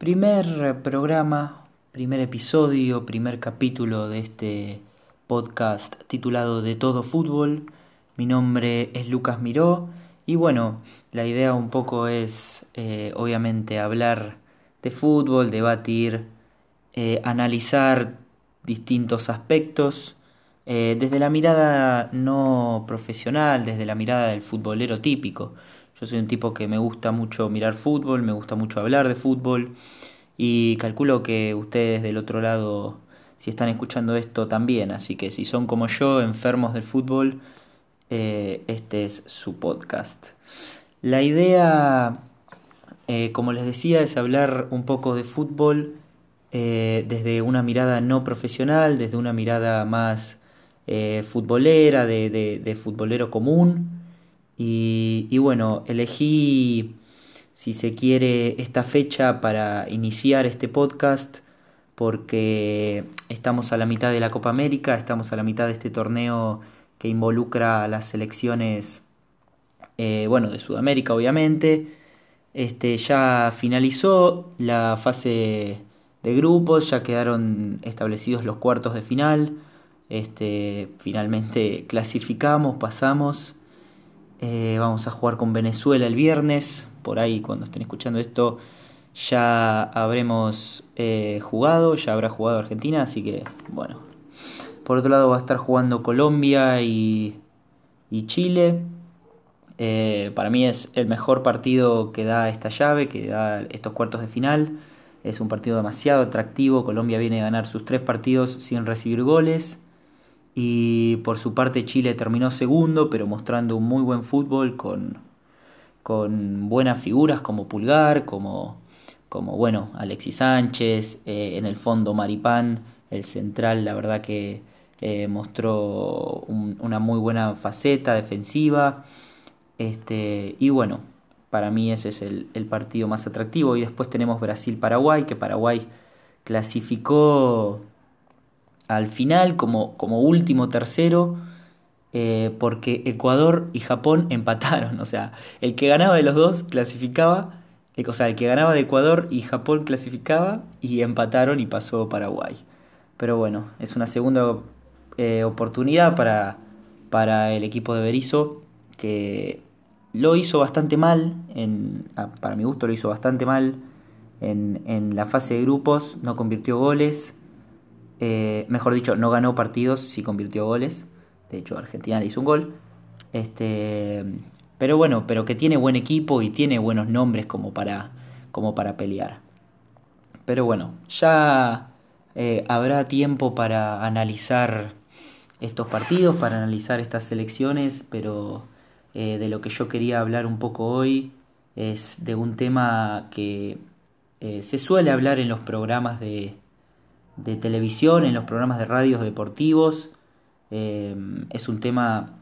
Primer programa, primer episodio, primer capítulo de este podcast titulado De todo fútbol. Mi nombre es Lucas Miró y bueno, la idea un poco es eh, obviamente hablar de fútbol, debatir, eh, analizar distintos aspectos eh, desde la mirada no profesional, desde la mirada del futbolero típico. Yo soy un tipo que me gusta mucho mirar fútbol, me gusta mucho hablar de fútbol y calculo que ustedes del otro lado, si están escuchando esto también, así que si son como yo, enfermos del fútbol, eh, este es su podcast. La idea, eh, como les decía, es hablar un poco de fútbol desde una mirada no profesional, desde una mirada más eh, futbolera, de, de, futbolero común. Y, bueno, elegí, si se quiere, esta fecha para iniciar este podcast porque estamos a la mitad de la Copa América, estamos a la mitad de este torneo que involucra a las selecciones, eh, bueno, de Sudamérica obviamente. Este, ya finalizó la fase de grupos, ya quedaron establecidos los cuartos de final. Este, finalmente clasificamos, pasamos. Eh, vamos a jugar con Venezuela el viernes. Por ahí, cuando estén escuchando esto, ya habremos eh, jugado, ya habrá jugado Argentina. Así que, bueno. Por otro lado, va a estar jugando Colombia y, Chile. Eh, para mí es el mejor partido que da esta llave, que da estos cuartos de final. Es un partido demasiado atractivo. Colombia viene a ganar sus tres partidos sin recibir goles y por su parte Chile terminó segundo, pero mostrando un muy buen fútbol con, con buenas figuras como Pulgar, como, como bueno, Alexis Sánchez, eh, en el fondo Maripán, el central, la verdad que eh, mostró una muy buena faceta defensiva. Este, y bueno, para mí ese es el, el partido más atractivo. Y después tenemos Brasil-Paraguay, que Paraguay clasificó al final como, como último tercero, eh, porque Ecuador y Japón empataron. O sea, el que ganaba de los dos clasificaba, eh, o sea, el que ganaba de Ecuador y Japón clasificaba y empataron y pasó Paraguay. Pero bueno, es una segunda eh, oportunidad para, para el equipo de Berizzo, que lo hizo bastante mal, en, para mi gusto lo hizo bastante mal en, en la fase de grupos, no convirtió goles eh, mejor dicho, no ganó partidos, sí convirtió goles. De hecho, Argentina le hizo un gol. Este, pero bueno, pero que tiene buen equipo y tiene buenos nombres como para, como para pelear. Pero bueno, ya eh, habrá tiempo para analizar estos partidos, para analizar estas selecciones, pero eh, de lo que yo quería hablar un poco hoy es de un tema que se suele hablar en los programas de, de televisión, en los programas de radios deportivos. Eh, es un tema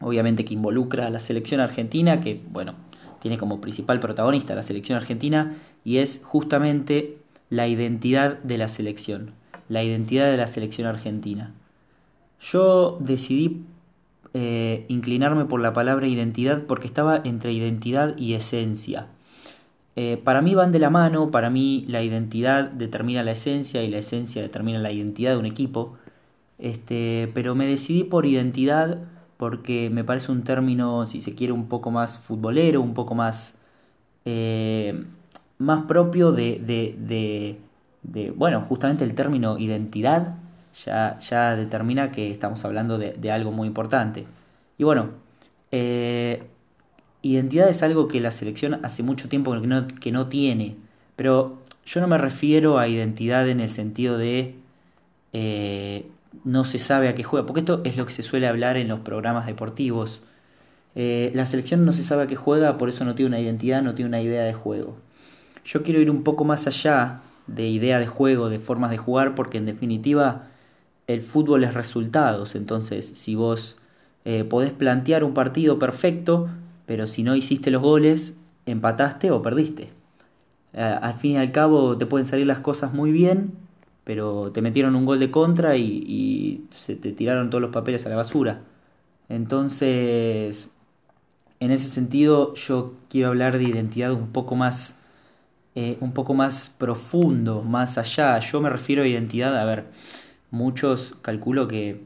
obviamente que involucra a la selección argentina, que bueno, tiene como principal protagonista la selección argentina, y es justamente la identidad de la selección, la identidad de la selección argentina. Yo decidí eh, inclinarme por la palabra identidad porque estaba entre identidad y esencia. Eh, para mí van de la mano, para mí la identidad determina la esencia y la esencia determina la identidad de un equipo. Este, pero me decidí por identidad porque me parece un término, si se quiere, un poco más futbolero, un poco más, eh, más propio de, de, de, bueno, justamente el término identidad ya, ya determina que estamos hablando de, algo muy importante. Y bueno, eh, identidad es algo que la selección hace mucho tiempo que no, tiene, pero yo no me refiero a identidad en el sentido de eh, no se sabe a qué juega, porque esto es lo que se suele hablar en los programas deportivos. Eh, la selección no se sabe a qué juega, por eso no tiene una identidad, no tiene una idea de juego. Yo quiero ir un poco más allá de idea de juego, de formas de jugar, porque en definitiva el fútbol es resultados. Entonces, si vos eh, podés plantear un partido perfecto, pero si no hiciste los goles, empataste o perdiste. Eh, al fin y al cabo te pueden salir las cosas muy bien, pero te metieron un gol de contra y, se te tiraron todos los papeles a la basura. Entonces, en ese sentido, yo quiero hablar de identidad un poco más eh, un poco más profundo, más allá. Yo me refiero a identidad, a ver, muchos calculo que,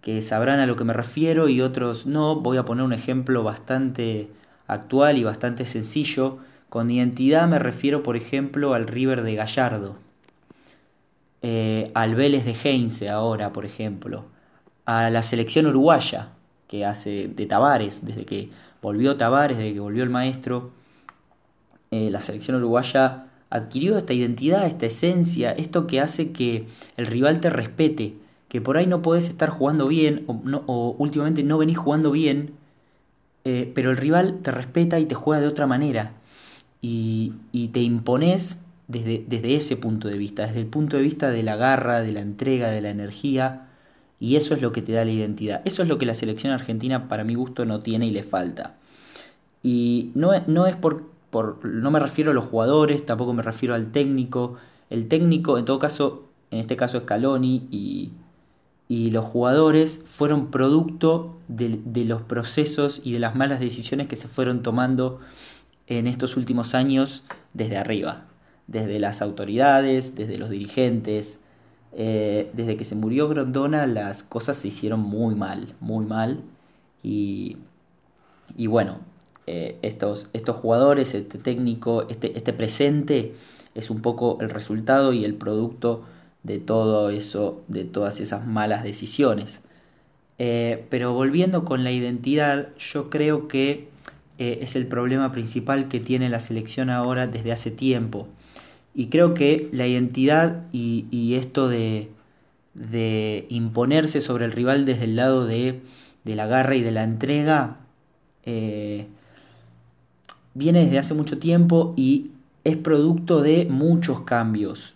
que sabrán a lo que me refiero y otros no. Voy a poner un ejemplo bastante actual y bastante sencillo. Con identidad me refiero, por ejemplo, al River de Gallardo, eh, al Vélez de Heinze ahora, por ejemplo, a la selección uruguaya que hace de Tavares, desde que volvió Tavares, desde que volvió el maestro eh, la selección uruguaya adquirió esta identidad, esta esencia, esto que hace que el rival te respete, que por ahí no podés estar jugando bien o, últimamente no venís jugando bien, eh, pero el rival te respeta y te juega de otra manera y, te impones desde, desde ese punto de vista, desde el punto de vista de la garra, de la entrega, de la energía, y eso es lo que te da la identidad. Eso es lo que la selección argentina, para mi gusto, no tiene y le falta. Y no, no es por, no me refiero a los jugadores, tampoco me refiero al técnico. El técnico, en todo caso, en este caso Scaloni y, y los jugadores fueron producto de, los procesos y de las malas decisiones que se fueron tomando en estos últimos años desde arriba, desde las autoridades, desde los dirigentes. Eh, desde que se murió Grondona las cosas se hicieron muy mal, muy mal. Y, y bueno, eh, estos, estos jugadores, este técnico, este, este presente es un poco el resultado y el producto de todo eso, de todas esas malas decisiones. Eh, pero volviendo con la identidad, yo creo que eh, es el problema principal que tiene la selección ahora desde hace tiempo. Y creo que la identidad y, esto de, de, imponerse sobre el rival desde el lado de, de la garra y de la entrega viene desde hace mucho tiempo y es producto de muchos cambios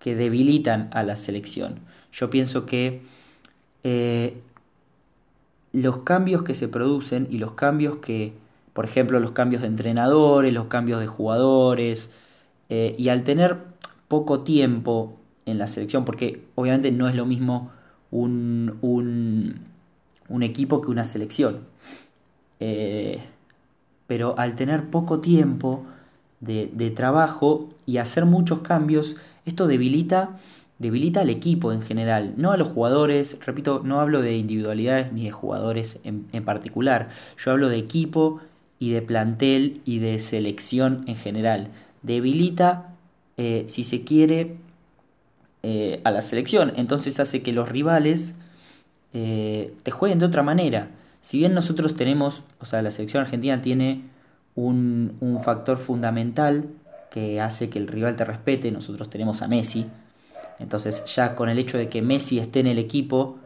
que debilitan a la selección. Yo pienso que eh, los cambios que se producen y los cambios que, por ejemplo, los cambios de entrenadores, los cambios de jugadores, eh, y al tener poco tiempo en la selección, porque obviamente no es lo mismo un, un, equipo que una selección. Eh, pero al tener poco tiempo de, trabajo y hacer muchos cambios, esto debilita, debilita al equipo en general, no a los jugadores, repito, no hablo de individualidades ni de jugadores en, particular, yo hablo de equipo y de plantel y de selección en general. Debilita, eh, si se quiere, eh, a la selección, entonces hace que los rivales eh, te jueguen de otra manera si bien nosotros tenemos, o sea, la selección argentina tiene un, un factor fundamental que hace que el rival te respete, nosotros tenemos a Messi, entonces ya con el hecho de que Messi esté en el equipo,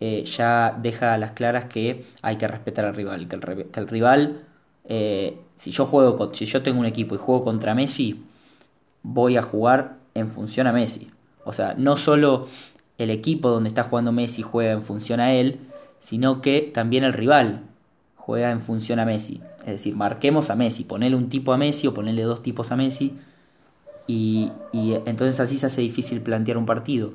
eh, ya deja a las claras que hay que respetar al rival, que el, rival, eh, si yo juego, si yo tengo un equipo y juego contra Messi, voy a jugar en función a Messi. O sea, no solo el equipo donde está jugando Messi juega en función a él, sino que también el rival juega en función a Messi. Es decir, marquemos a Messi, ponele un tipo a Messi o ponele dos tipos a Messi y, entonces así se hace difícil plantear un partido.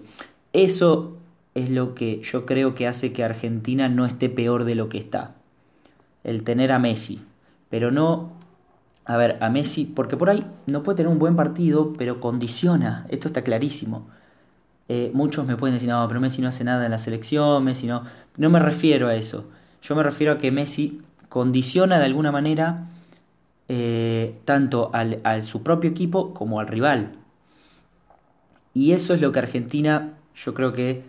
Eso es lo que yo creo que hace que Argentina no esté peor de lo que está. El tener a Messi. Pero no, a ver, a Messi, porque por ahí no puede tener un buen partido, pero condiciona. Esto está clarísimo. Eh, muchos me pueden decir, no, pero Messi no hace nada en la selección, Messi no... No me refiero a eso. Yo me refiero a que Messi condiciona de alguna manera eh, tanto al, su propio equipo como al rival. Y eso es lo que Argentina, yo creo que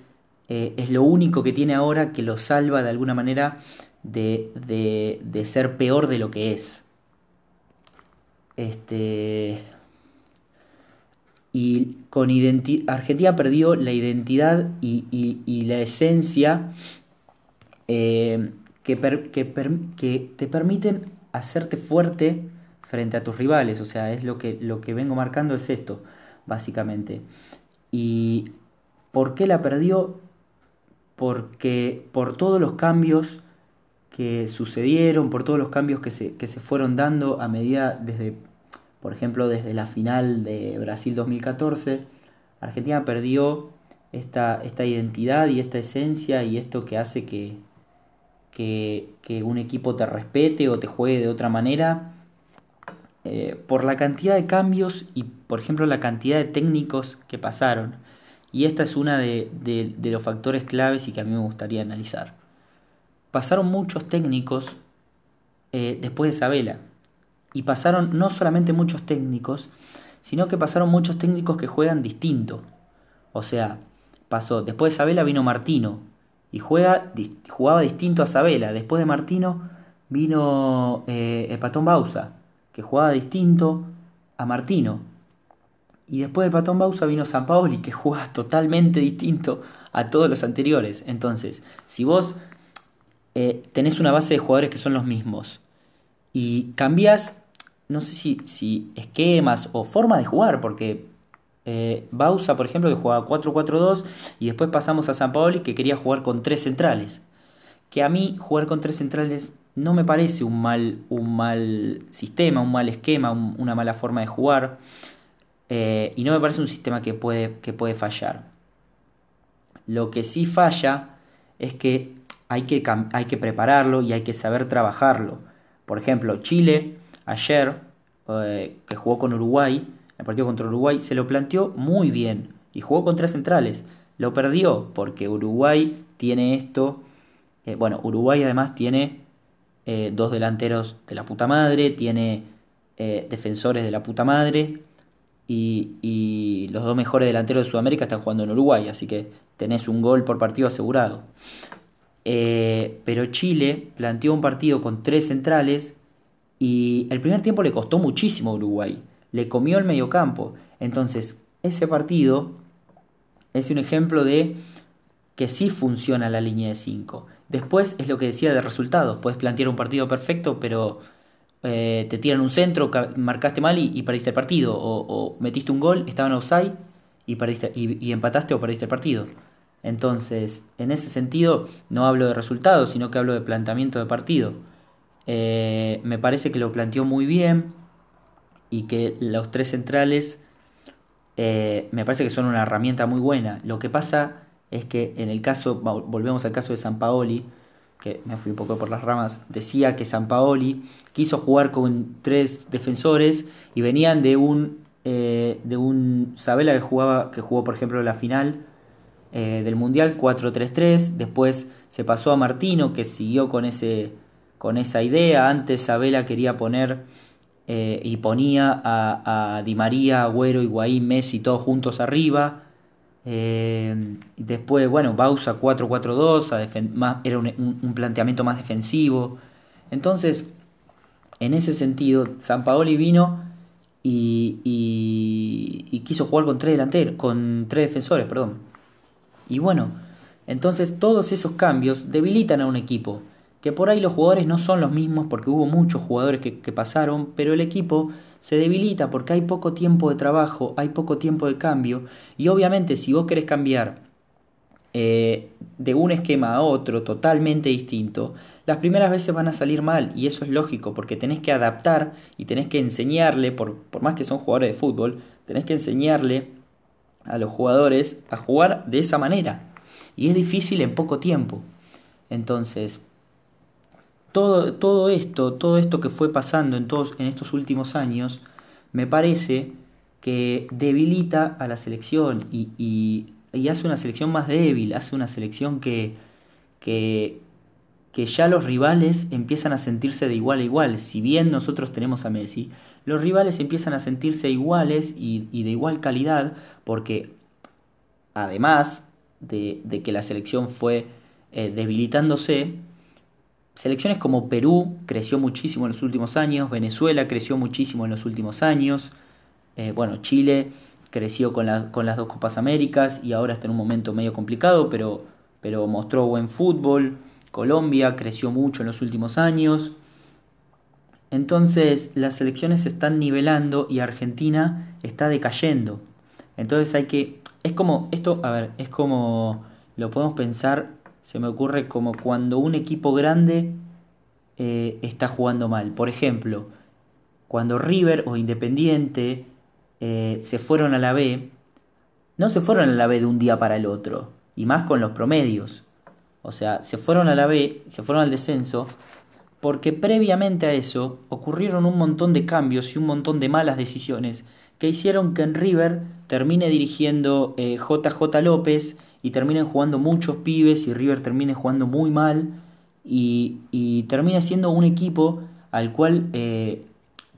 eh, es lo único que tiene ahora que lo salva de alguna manera de, de, ser peor de lo que es. Este, y con Argentina perdió la identidad y, la esencia eh, que, te permiten hacerte fuerte frente a tus rivales. O sea, es lo que, lo que vengo marcando es esto, básicamente. ¿Y por qué la perdió? Porque por todos los cambios que sucedieron, por todos los cambios que se, que se fueron dando a medida desde por ejemplo, desde la final de Brasil 2014, Argentina perdió esta, esta identidad y esta esencia y esto que hace que, que, un equipo te respete o te juegue de otra manera. eh, por la cantidad de cambios y, por ejemplo, la cantidad de técnicos que pasaron. Y esta es una de, los factores claves y que a mí me gustaría analizar. Pasaron muchos técnicos eh, después de Sabela. Y pasaron no solamente muchos técnicos, sino que pasaron muchos técnicos que juegan distinto. O sea, pasó, después de Sabela vino Martino, y juega, jugaba distinto a Sabela. Después de Martino vino eh, el Patón Bausa, que jugaba distinto a Martino. Y después del Patón Bausa vino San Paoli, que juega totalmente distinto a todos los anteriores. Entonces, si vos eh, tenés una base de jugadores que son los mismos y cambiás, no sé si, si esquemas o forma de jugar, porque eh, Bausa, por ejemplo, que jugaba 4-4-2 y después pasamos a San Paoli que quería jugar con tres centrales. Que a mí jugar con tres centrales no me parece un mal, un mal sistema, un mal esquema, una mala forma de jugar. Eh, y no me parece un sistema que puede, que puede fallar. Lo que sí falla es que hay, que hay que prepararlo y hay que saber trabajarlo. Por ejemplo, Chile ayer, eh, que jugó con Uruguay, el partido contra Uruguay, se lo planteó muy bien y jugó con tres centrales. Lo perdió porque Uruguay tiene esto. Eh, bueno, Uruguay además tiene eh, dos delanteros de la puta madre, tiene eh, defensores de la puta madre y, y, los dos mejores delanteros de Sudamérica están jugando en Uruguay, así que tenés un gol por partido asegurado. pero Chile planteó un partido con tres centrales y el primer tiempo le costó muchísimo a Uruguay le comió el mediocampo. Entonces, ese partido es un ejemplo de que sí funciona la línea de 5. Después es lo que decía de resultados. Puedes plantear un partido perfecto, pero eh, te tiran un centro, marcaste mal y, perdiste el partido. O, metiste un gol, estaban offside y, perdiste, y, empataste o perdiste el partido. Entonces, en ese sentido, no hablo de resultados, sino que hablo de planteamiento de partido. Eh, me parece que lo planteó muy bien y que los tres centrales eh, me parece que son una herramienta muy buena. Lo que pasa es que en el caso, volvemos al caso de San Paoli, que me fui un poco por las ramas, decía que San Paoli quiso jugar con tres defensores y venían de un eh, de un Sabela que jugaba que jugó por ejemplo la final eh, del mundial 4-3-3 después se pasó a Martino que siguió con ese con esa idea. Antes Sabela quería poner eh, y ponía a, Di María, Agüero, Higuaín, Messi todos juntos arriba. Eh, después, bueno, Bausa 4-4-2, era un, planteamiento más defensivo. Entonces, en ese sentido, San Paoli vino y, y, quiso jugar con tres delanteros, con tres defensores, perdón. Y bueno, entonces todos esos cambios debilitan a un equipo que por ahí los jugadores no son los mismos porque hubo muchos jugadores que, pasaron, pero el equipo se debilita porque hay poco tiempo de trabajo, hay poco tiempo de cambio y obviamente si vos querés cambiar eh, de un esquema a otro totalmente distinto, las primeras veces van a salir mal y eso es lógico porque tenés que adaptar y tenés que enseñarle, por, por más que son jugadores de fútbol, tenés que enseñarle a los jugadores a jugar de esa manera y es difícil en poco tiempo. Entonces, todo, esto, todo esto que fue pasando en, todos, en estos últimos años, me parece que debilita a la selección y, y, hace una selección más débil, hace una selección que, que, que ya los rivales empiezan a sentirse de igual a igual. Si bien nosotros tenemos a Messi, los rivales empiezan a sentirse iguales y, de igual calidad porque además de, de que la selección fue eh, debilitándose, Selecciones como Perú creció muchísimo en los últimos años, Venezuela creció muchísimo en los últimos años, eh, bueno, Chile creció con, con, las dos Copas Américas y ahora está en un momento medio complicado, pero, pero mostró buen fútbol, Colombia creció mucho en los últimos años, entonces las selecciones se están nivelando y Argentina está decayendo. Entonces hay que... Es como... Esto, a ver, es como... Lo podemos pensar se me ocurre como cuando un equipo grande eh, está jugando mal. Por ejemplo, cuando River o Independiente eh, se fueron a la B, no se fueron a la B de un día para el otro, y más con los promedios. O sea, se fueron a la B, se fueron al descenso, porque previamente a eso ocurrieron un montón de cambios y un montón de malas decisiones que hicieron que en River termine dirigiendo JJ eh, López y terminen jugando muchos pibes y River termine jugando muy mal y, termina siendo un equipo al cual eh,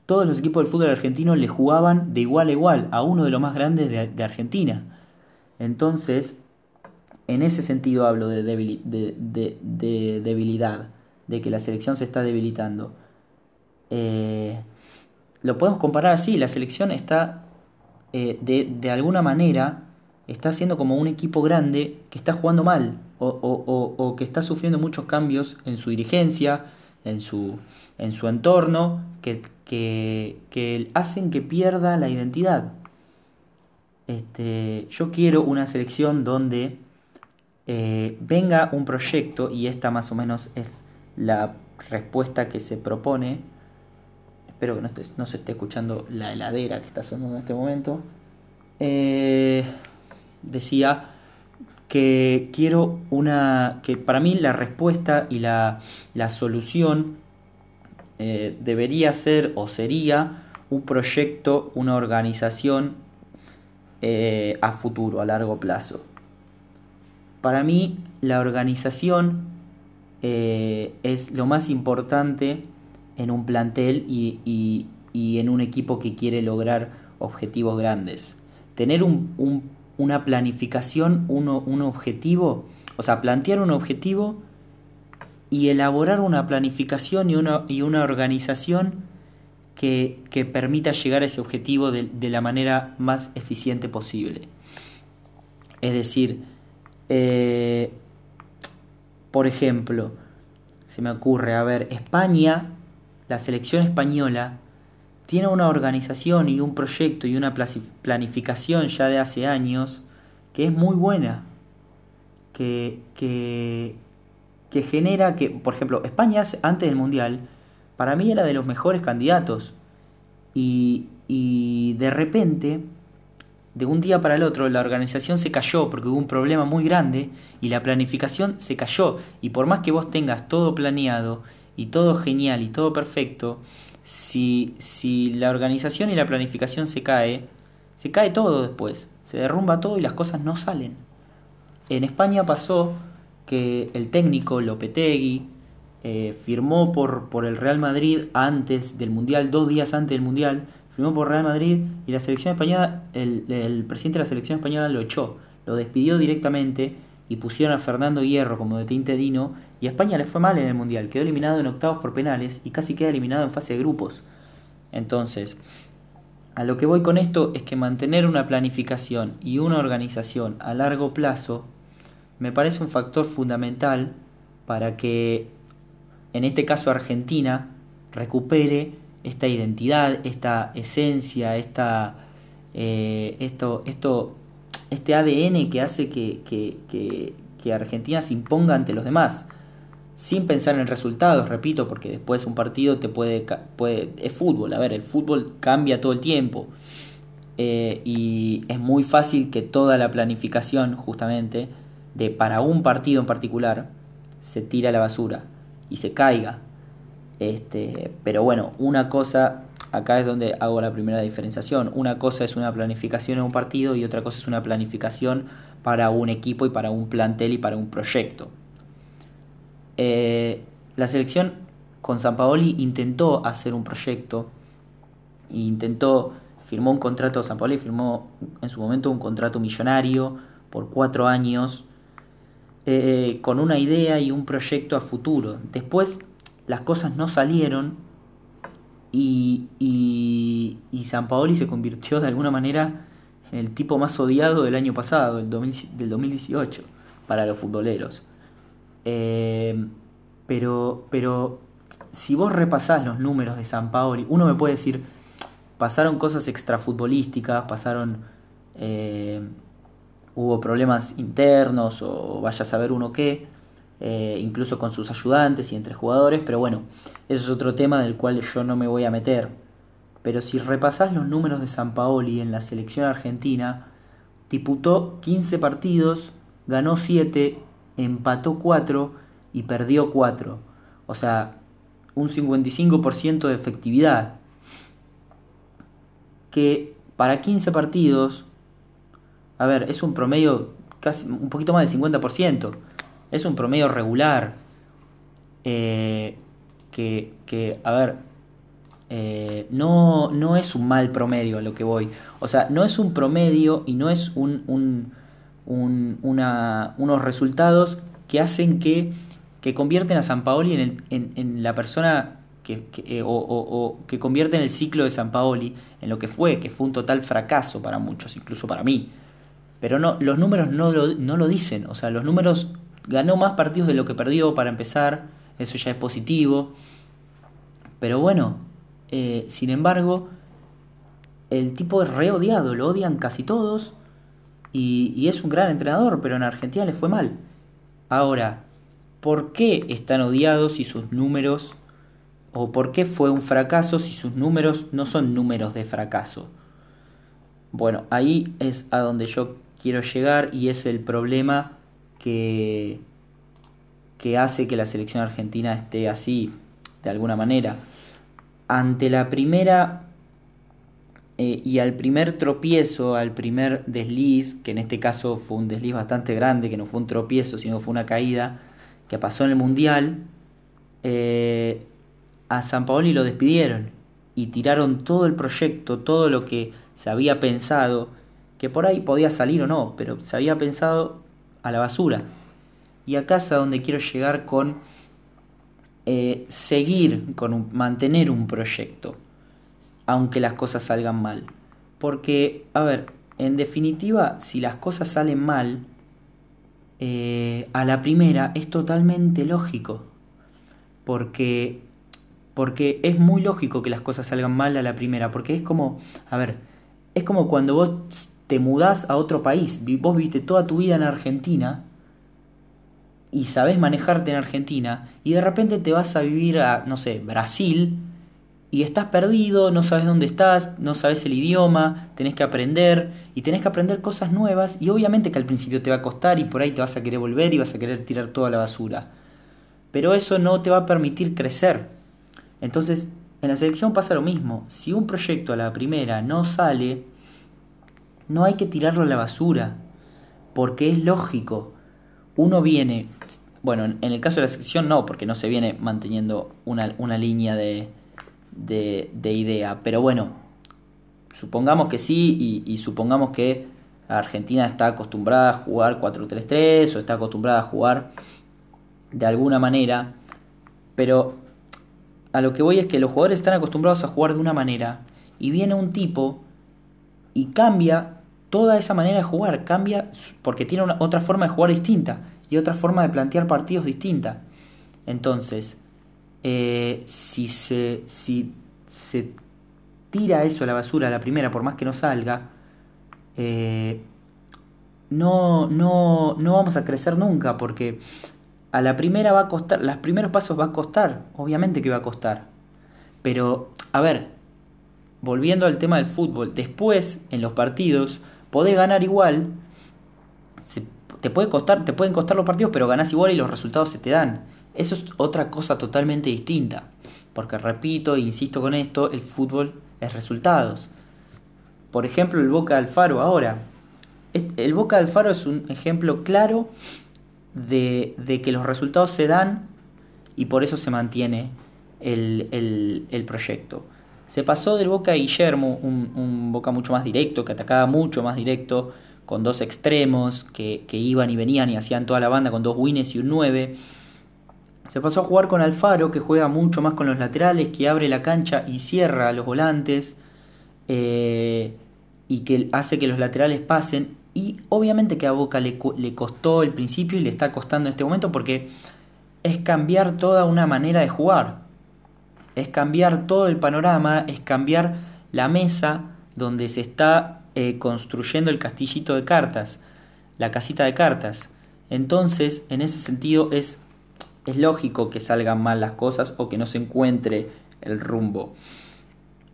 todos los equipos del fútbol argentino le jugaban de igual a igual a uno de los más grandes de, Argentina. Entonces, en ese sentido hablo de, de, debilidad, de que la selección se está debilitando. Eh, lo podemos comparar así, la selección está eh, de, alguna manera, está siendo como un equipo grande que está jugando mal o, o que está sufriendo muchos cambios en su dirigencia, en su, en su entorno, que, que, hacen que pierda la identidad. Este, yo quiero una selección donde eh, venga un proyecto, y esta más o menos es la respuesta que se propone. Espero que no, no se esté escuchando la heladera que está sonando en este momento. Eh, decía que quiero una. que para mí la respuesta y la, la solución eh, debería ser o sería un proyecto, una organización eh, a futuro, a largo plazo. Para mí la organización eh, es lo más importante en un plantel y, en un equipo que quiere lograr objetivos grandes. Tener una planificación, un objetivo, o sea, plantear un objetivo y elaborar una planificación y una, y una organización que, permita llegar a ese objetivo de, la manera más eficiente posible. Es decir, eh, por ejemplo, se me ocurre, a ver, España, la selección española, tiene una organización y un proyecto y una planificación ya de hace años que es muy buena, que, que, que genera que, por ejemplo, España antes del Mundial, para mí era de los mejores candidatos. Y, y de repente, de un día para el otro, la organización se cayó porque hubo un problema muy grande y la planificación se cayó. Y por más que vos tengas todo planeado y todo genial y todo perfecto, si, si la organización y la planificación se cae, se cae todo después, se derrumba todo y las cosas no salen. En España pasó que el técnico Lopetegui eh, firmó por, por el Real Madrid antes del Mundial, dos días antes del Mundial, firmó por Real Madrid y la selección española, el, presidente de la selección española lo echó, lo despidió directamente y pusieron a Fernando Hierro como de tinte Dino y a España le fue mal en el Mundial, quedó eliminado en octavos por penales y casi queda eliminado en fase de grupos. Entonces, a lo que voy con esto es que mantener una planificación y una organización a largo plazo me parece un factor fundamental para que, en este caso Argentina, recupere esta identidad, esta esencia, esta, eh, esto, esto, este ADN que hace que, que, que, Argentina se imponga ante los demás, sin pensar en resultados, repito, porque después un partido te puede, puede es fútbol, a ver, el fútbol cambia todo el tiempo. Eh, y es muy fácil que toda la planificación justamente de para un partido en particular se tira a la basura y se caiga. Este, pero bueno, una cosa, acá es donde hago la primera diferenciación. Una cosa es una planificación en un partido y otra cosa es una planificación para un equipo y para un plantel y para un proyecto. Eh, la selección con San Paoli intentó hacer un proyecto, intentó, firmó un contrato, San Paoli firmó en su momento un contrato millonario por cuatro años eh, con una idea y un proyecto a futuro. Después las cosas no salieron y, y, San Paoli se convirtió de alguna manera en el tipo más odiado del año pasado, del, 2018, para los futboleros. Eh, pero, pero si vos repasás los números de San Paoli, uno me puede decir, pasaron cosas extrafutbolísticas, pasaron... Eh, hubo problemas internos o vaya a saber uno qué, eh, incluso con sus ayudantes y entre jugadores, pero bueno, eso es otro tema del cual yo no me voy a meter. Pero si repasás los números de San Paoli en la selección argentina, disputó 15 partidos, ganó 7, empató 4 y perdió 4. O sea, un 55% de efectividad. Que para 15 partidos, a ver, es un promedio casi un poquito más del 50%. Es un promedio regular. Eh, que, que, a ver, eh, no, no es un mal promedio a lo que voy. O sea, no es un promedio y no es un, un, una, unos resultados que hacen que, que convierten a San Paoli en, el, en, la persona que, que eh, o, o, que convierten el ciclo de San Paoli en lo que fue, que fue un total fracaso para muchos, incluso para mí. Pero no, los números no lo, no lo dicen. O sea, los números ganó más partidos de lo que perdió para empezar. Eso ya es positivo. Pero bueno, eh, sin embargo, el tipo es re odiado, lo odian casi todos. Y, es un gran entrenador, pero en Argentina le fue mal. Ahora, ¿por qué están odiados si sus números... o por qué fue un fracaso si sus números no son números de fracaso? Bueno, ahí es a donde yo quiero llegar y es el problema que, que hace que la selección argentina esté así, de alguna manera. Ante la primera eh, y al primer tropiezo, al primer desliz, que en este caso fue un desliz bastante grande, que no fue un tropiezo, sino fue una caída, que pasó en el Mundial, eh, a San Paoli lo despidieron y tiraron todo el proyecto, todo lo que se había pensado, que por ahí podía salir o no, pero se había pensado a la basura. Y acá es a donde quiero llegar con eh, seguir con mantener un proyecto, aunque las cosas salgan mal. Porque, a ver, en definitiva, si las cosas salen mal, eh, a la primera es totalmente lógico. Porque, porque es muy lógico que las cosas salgan mal a la primera. Porque es como, a ver, es como cuando vos te mudás a otro país. Vos viste toda tu vida en Argentina y sabes manejarte en Argentina y de repente te vas a vivir a, no sé, Brasil y estás perdido, no sabes dónde estás, no sabes el idioma, tenés que aprender y tenés que aprender cosas nuevas y obviamente que al principio te va a costar y por ahí te vas a querer volver y vas a querer tirar toda la basura. Pero eso no te va a permitir crecer. Entonces, en la selección pasa lo mismo. Si un proyecto a la primera no sale, no hay que tirarlo a la basura, porque es lógico. Uno viene, bueno, en el caso de la sección no, porque no se viene manteniendo una, una línea de, de, de, idea, pero bueno, supongamos que sí y, y, supongamos que Argentina está acostumbrada a jugar 4-3-3 o está acostumbrada a jugar de alguna manera, pero a lo que voy es que los jugadores están acostumbrados a jugar de una manera y viene un tipo y cambia toda esa manera de jugar cambia porque tiene una, otra forma de jugar distinta y otra forma de plantear partidos distinta. Entonces, eh, si, se, si se tira eso a la basura a la primera, por más que no salga, eh, no, no, no vamos a crecer nunca porque a la primera va a costar, los primeros pasos va a costar, obviamente que va a costar. Pero, a ver, volviendo al tema del fútbol, después en los partidos podés ganar igual, te, puede costar, te pueden costar los partidos, pero ganás igual y los resultados se te dan. Eso es otra cosa totalmente distinta. Porque repito e insisto con esto, el fútbol es resultados. Por ejemplo, el Boca Alfaro ahora. El Boca Alfaro es un ejemplo claro de, de, que los resultados se dan y por eso se mantiene el, el, el proyecto. Se pasó del Boca a Guillermo, un, Boca mucho más directo, que atacaba mucho más directo, con dos extremos que, iban y venían y hacían toda la banda con dos wins y un 9. Se pasó a jugar con Alfaro, que juega mucho más con los laterales, que abre la cancha y cierra a los volantes, eh, y que hace que los laterales pasen. Y obviamente que a Boca le, le costó el principio y le está costando en este momento porque es cambiar toda una manera de jugar es cambiar todo el panorama, es cambiar la mesa donde se está eh, construyendo el castillito de cartas, la casita de cartas. Entonces, en ese sentido es, es lógico que salgan mal las cosas o que no se encuentre el rumbo.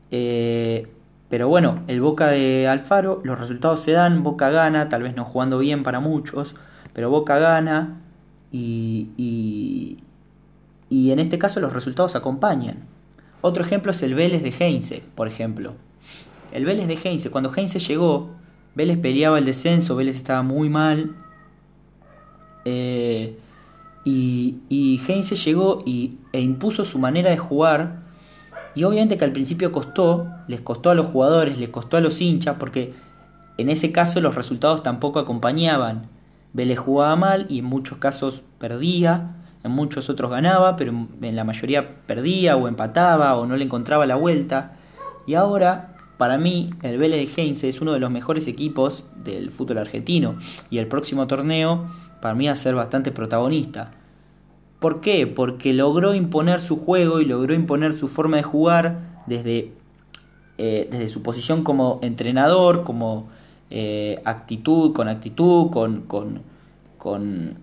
Eh, pero bueno, el Boca de Alfaro, los resultados se dan, Boca gana, tal vez no jugando bien para muchos, pero Boca gana y, y en este caso los resultados acompañan. Otro ejemplo es el Vélez de Heinze, por ejemplo. El Vélez de Heinze, cuando Heinze llegó, Vélez peleaba el descenso, Vélez estaba muy mal. Eh, y, y Heinze llegó y, e impuso su manera de jugar. Y obviamente que al principio costó, les costó a los jugadores, les costó a los hinchas, porque en ese caso los resultados tampoco acompañaban. Vélez jugaba mal y en muchos casos perdía, en muchos otros ganaba, pero en la mayoría perdía o empataba o no le encontraba la vuelta. Y ahora, para mí, el Vélez de Heinze es uno de los mejores equipos del fútbol argentino y el próximo torneo para mí va a ser bastante protagonista. ¿Por qué? Porque logró imponer su juego y logró imponer su forma de jugar desde, eh, desde su posición como entrenador, como eh, actitud, con actitud, con, con, con,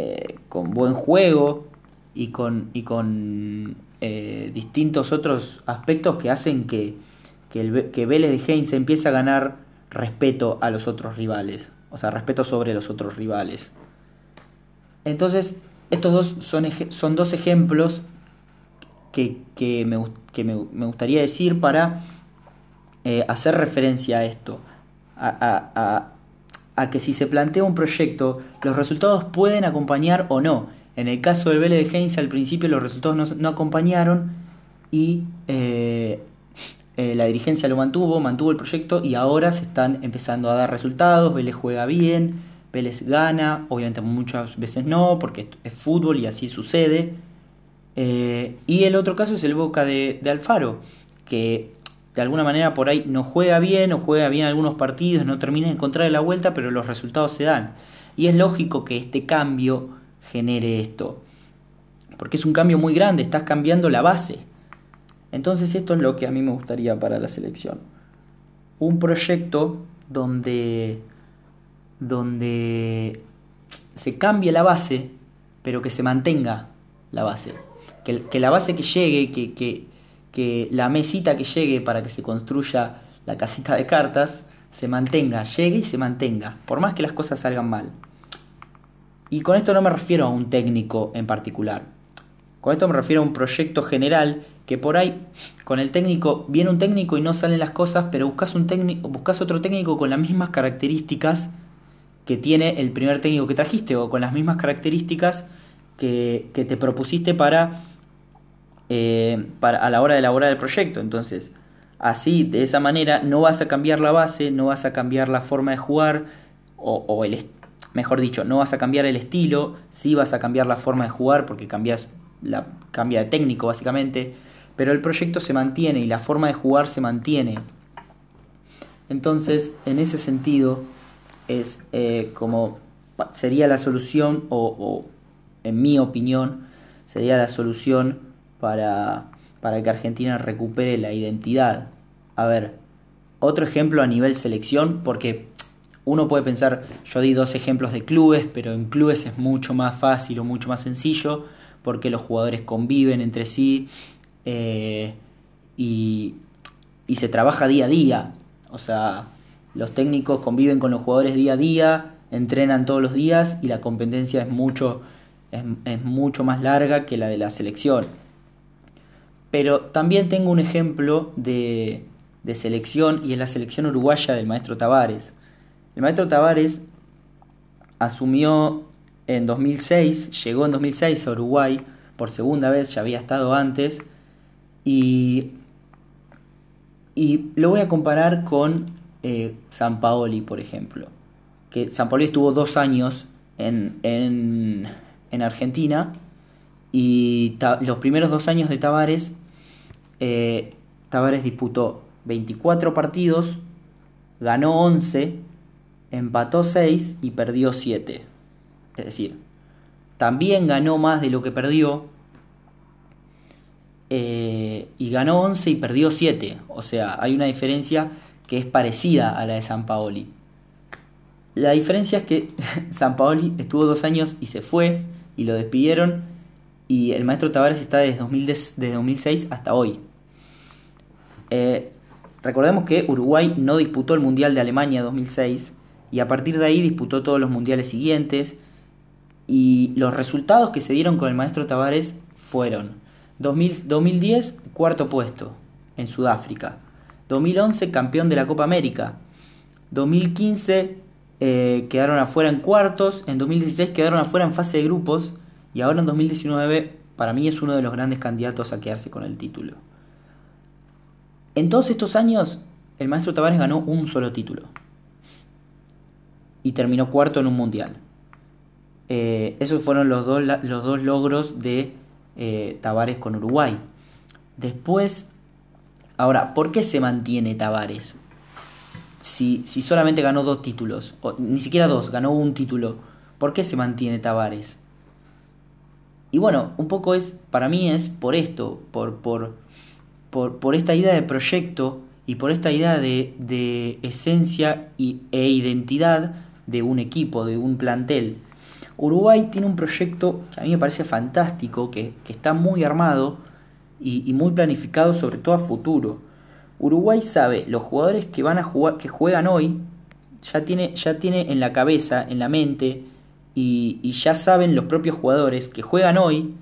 eh, con, buen juego y con, y con distintos otros aspectos que hacen que, que, Vélez de Heinz empiece a ganar respeto a los otros rivales, o sea, respeto sobre los otros rivales. Entonces, estos dos son, son dos ejemplos que, que, me, que me, gustaría decir para eh, hacer referencia a esto. A, a, que si se plantea un proyecto, los resultados pueden acompañar o no. En el caso del Vélez de Heinz, al principio los resultados no, no acompañaron y eh, eh, la dirigencia lo mantuvo, mantuvo el proyecto y ahora se están empezando a dar resultados. Vélez juega bien, Vélez gana, obviamente muchas veces no, porque es fútbol y así sucede. Eh, y el otro caso es el Boca de, Alfaro, que de alguna manera por ahí no juega bien o juega bien algunos partidos, no termina de encontrar la vuelta, pero los resultados se dan. Y es lógico que este cambio genere esto, porque es un cambio muy grande, estás cambiando la base. Entonces esto es lo que a mí me gustaría para la selección. Un proyecto donde donde se cambie la base, pero que se mantenga la base. Que, la base que llegue, que, que, que, la mesita que llegue para que se construya la casita de cartas, se mantenga, llegue y se mantenga, por más que las cosas salgan mal. Y con esto no me refiero a un técnico en particular. Con esto me refiero a un proyecto general que por ahí con el técnico viene un técnico y no salen las cosas, pero buscas un técnico, buscas otro técnico con las mismas características que tiene el primer técnico que trajiste o con las mismas características que, te propusiste para, eh, para, a la hora de elaborar el proyecto. Entonces, así, de esa manera, no vas a cambiar la base, no vas a cambiar la forma de jugar, o, el, mejor dicho, no vas a cambiar el estilo, sí vas a cambiar la forma de jugar porque cambias la, cambia de técnico básicamente, pero el proyecto se mantiene y la forma de jugar se mantiene. Entonces, en ese sentido, es eh, como sería la solución, o, en mi opinión, sería la solución para, para que Argentina recupere la identidad. A ver, otro ejemplo a nivel selección, porque uno puede pensar, yo di dos ejemplos de clubes, pero en clubes es mucho más fácil o mucho más sencillo, porque los jugadores conviven entre sí eh, y, y se trabaja día a día. O sea, los técnicos conviven con los jugadores día a día, entrenan todos los días y la competencia es mucho, es, mucho más larga que la de la selección. Pero también tengo un ejemplo de, de selección y es la selección uruguaya del maestro Tavares. El maestro Tavares asumió en 2006, llegó en 2006 a Uruguay por segunda vez, ya había estado antes, y, y lo voy a comparar con eh, San Paoli, por ejemplo. Que San Paoli estuvo dos años en, en, Argentina y los primeros dos años de Tavares, eh, Tavares disputó 24 partidos, ganó 11, empató 6 y perdió 7. Es decir, también ganó más de lo que perdió. Eh, y ganó 11 y perdió 7. O sea, hay una diferencia que es parecida a la de San Paoli. La diferencia es que San Paoli estuvo dos años y se fue y lo despidieron y el maestro Tavares está desde, 2006 hasta hoy. Eh, recordemos que Uruguay no disputó el Mundial de Alemania 2006 y a partir de ahí disputó todos los mundiales siguientes y los resultados que se dieron con el maestro Tavares fueron 2010, cuarto puesto en Sudáfrica. 2011, campeón de la Copa América. 2015, eh, quedaron afuera en cuartos. En 2016 quedaron afuera en fase de grupos. Y ahora en 2019, para mí es uno de los grandes candidatos a quedarse con el título. En todos estos años, el maestro Tavares ganó un solo título. Y terminó cuarto en un mundial. Eh, esos fueron los dos, los dos logros de eh, Tavares con Uruguay. Después, ahora, ¿por qué se mantiene Tavares? Si, si solamente ganó dos títulos, o, ni siquiera dos, ganó un título, ¿por qué se mantiene Tavares? Y bueno, un poco es, para mí es por esto, por, por, por, esta idea de proyecto y por esta idea de, esencia y, e identidad de un equipo, de un plantel. Uruguay tiene un proyecto que a mí me parece fantástico, que, está muy armado y, muy planificado, sobre todo a futuro. Uruguay sabe los jugadores que van a jugar, que juegan hoy, ya tiene, ya tiene en la cabeza, en la mente, y, y ya saben los propios jugadores que juegan hoy,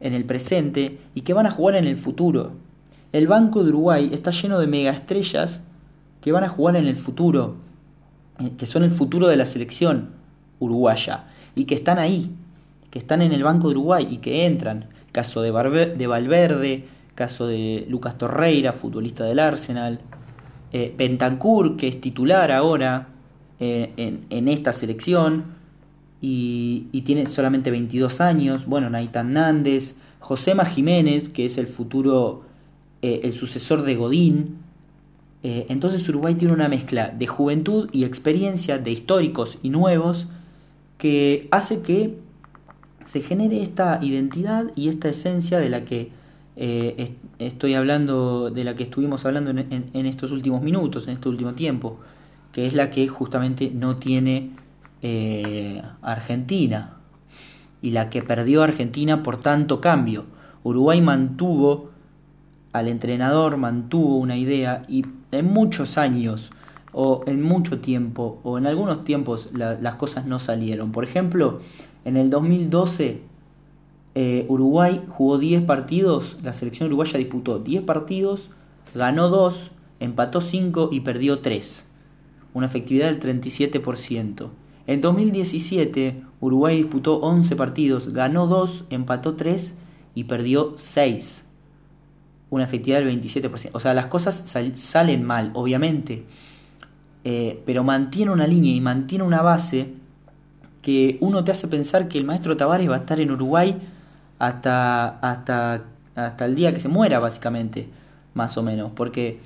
en el presente, y que van a jugar en el futuro. El Banco de Uruguay está lleno de megaestrellas que van a jugar en el futuro, eh, que son el futuro de la selección uruguaya y que están ahí, que están en el Banco de Uruguay y que entran. Caso de, Valverde, caso de Lucas Torreira, futbolista del Arsenal, eh, que es titular ahora eh, en, esta selección y, y, tiene solamente 22 años. Bueno, Naitan Nández, Josema Jiménez, que es el futuro eh, el sucesor de Godín. Eh, entonces Uruguay tiene una mezcla de juventud y experiencia, de históricos y nuevos, que hace que se genere esta identidad y esta esencia de la que eh, estoy hablando, de la que estuvimos hablando en, estos últimos minutos, en este último tiempo, que es la que justamente no tiene Argentina y la que perdió Argentina por tanto cambio. Uruguay mantuvo al entrenador mantuvo una idea y en muchos años o en mucho tiempo o en algunos tiempos las cosas no salieron. Por ejemplo, en el 2012 eh, Uruguay jugó 10 partidos, la selección uruguaya disputó 10 partidos, ganó 2, empató 5 y perdió 3, una efectividad del 37%. En 2017 Uruguay disputó 11 partidos, ganó 2, empató 3 y perdió 6 una efectividad del 27%. O sea, las cosas salen mal, obviamente, eh, pero mantiene una línea y mantiene una base que uno te hace pensar que el maestro Tavares va a estar en Uruguay hasta, hasta, hasta el día que se muera, básicamente, más o menos, porque,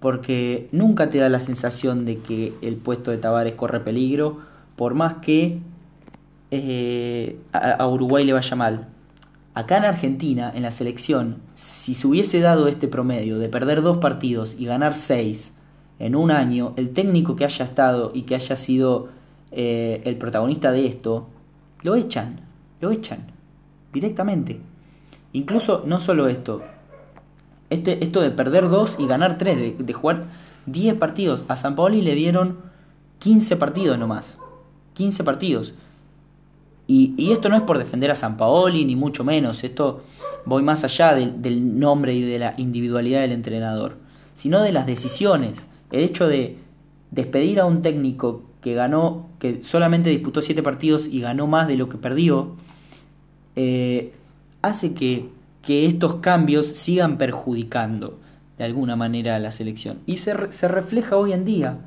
porque nunca te da la sensación de que el puesto de Tavares corre peligro, por más que eh, a Uruguay le vaya mal. Acá en Argentina, en la selección, si se hubiese dado este promedio de perder dos partidos y ganar seis en un año, el técnico que haya estado y que haya sido eh, el protagonista de esto, lo echan, lo echan directamente. Incluso no solo esto, este, esto de perder dos y ganar tres, de, jugar 10 partidos, a San Paoli le dieron 15 partidos nomás. 15 partidos. Y, esto no es por defender a San Paoli, ni mucho menos, esto voy más allá del nombre y de la individualidad del entrenador, sino de las decisiones. El hecho de despedir a un técnico que ganó, que solamente disputó siete partidos y ganó más de lo que perdió, eh, hace que, que, estos cambios sigan perjudicando de alguna manera a la selección. Y se, se refleja hoy en día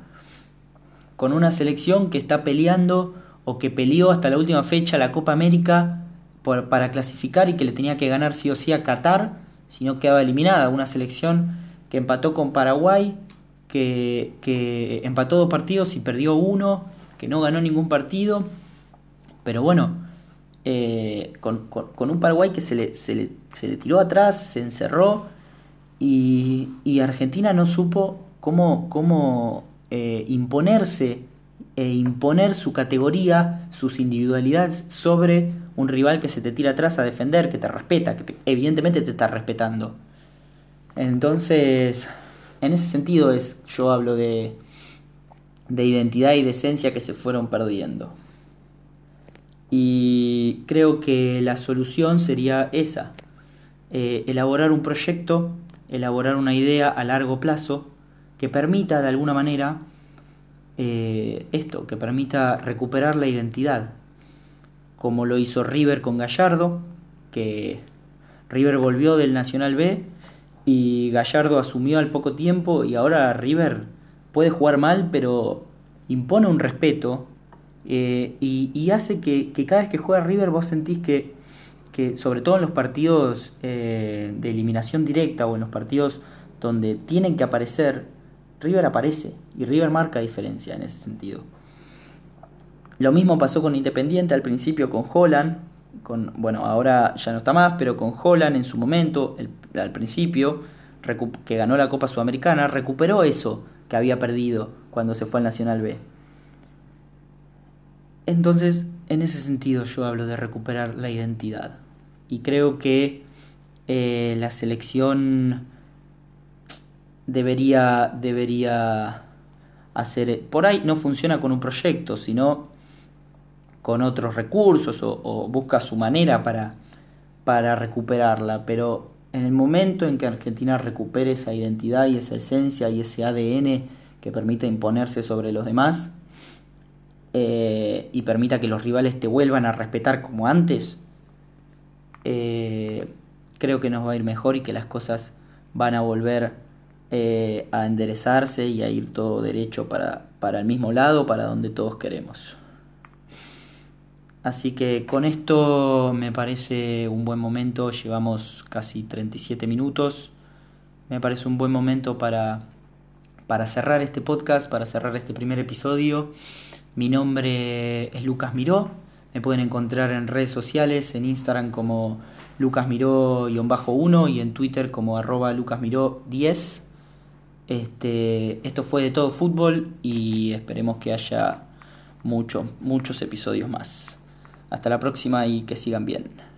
con una selección que está peleando o que peleó hasta la última fecha la Copa América para clasificar y que le tenía que ganar sí o sí a Qatar, si no quedaba eliminada. Una selección que empató con Paraguay, que, empató dos partidos y perdió uno, que no ganó ningún partido. Pero bueno, eh, con, un Paraguay que se le, se, le, se le, tiró atrás, se encerró y, y Argentina no supo cómo, cómo eh, imponerse e imponer su categoría, sus individualidades sobre un rival que se te tira atrás a defender, que te respeta, que evidentemente te está respetando. Entonces, en ese sentido es, yo hablo de, de identidad y de esencia que se fueron perdiendo. Y creo que la solución sería esa, eh, elaborar un proyecto, elaborar una idea a largo plazo que permita de alguna manera eh, esto, que permita recuperar la identidad, como lo hizo River con Gallardo, que River volvió del Nacional B y Gallardo asumió al poco tiempo y ahora River puede jugar mal, pero impone un respeto eh, y, hace que, cada vez que juega River vos sentís que, que sobre todo en los partidos eh, de eliminación directa o en los partidos donde tienen que aparecer, River aparece y River marca diferencia en ese sentido. Lo mismo pasó con Independiente al principio con Holland, con, bueno, ahora ya no está más, pero con Holland en su momento, al principio, que ganó la Copa Sudamericana, recuperó eso que había perdido cuando se fue al Nacional B. Entonces, en ese sentido yo hablo de recuperar la identidad. Y creo que eh, la selección debería, debería hacer... Por ahí no funciona con un proyecto, sino con otros recursos o, busca su manera para, para recuperarla. Pero en el momento en que Argentina recupere esa identidad y esa esencia y ese ADN que permita imponerse sobre los demás eh, y permita que los rivales te vuelvan a respetar como antes, eh, creo que nos va a ir mejor y que las cosas van a volver eh, a enderezarse y a ir todo derecho para, para el mismo lado, para donde todos queremos. Así que con esto me parece un buen momento, llevamos casi 37 minutos, me parece un buen momento para, para cerrar este podcast, para cerrar este primer episodio. Mi nombre es Lucas Miró, me pueden encontrar en redes sociales, en Instagram como Lucas Miró-1 y en Twitter como arroba Lucas Miró 10. Este, esto fue de todo fútbol y esperemos que haya muchos, muchos episodios más. Hasta la próxima y que sigan bien.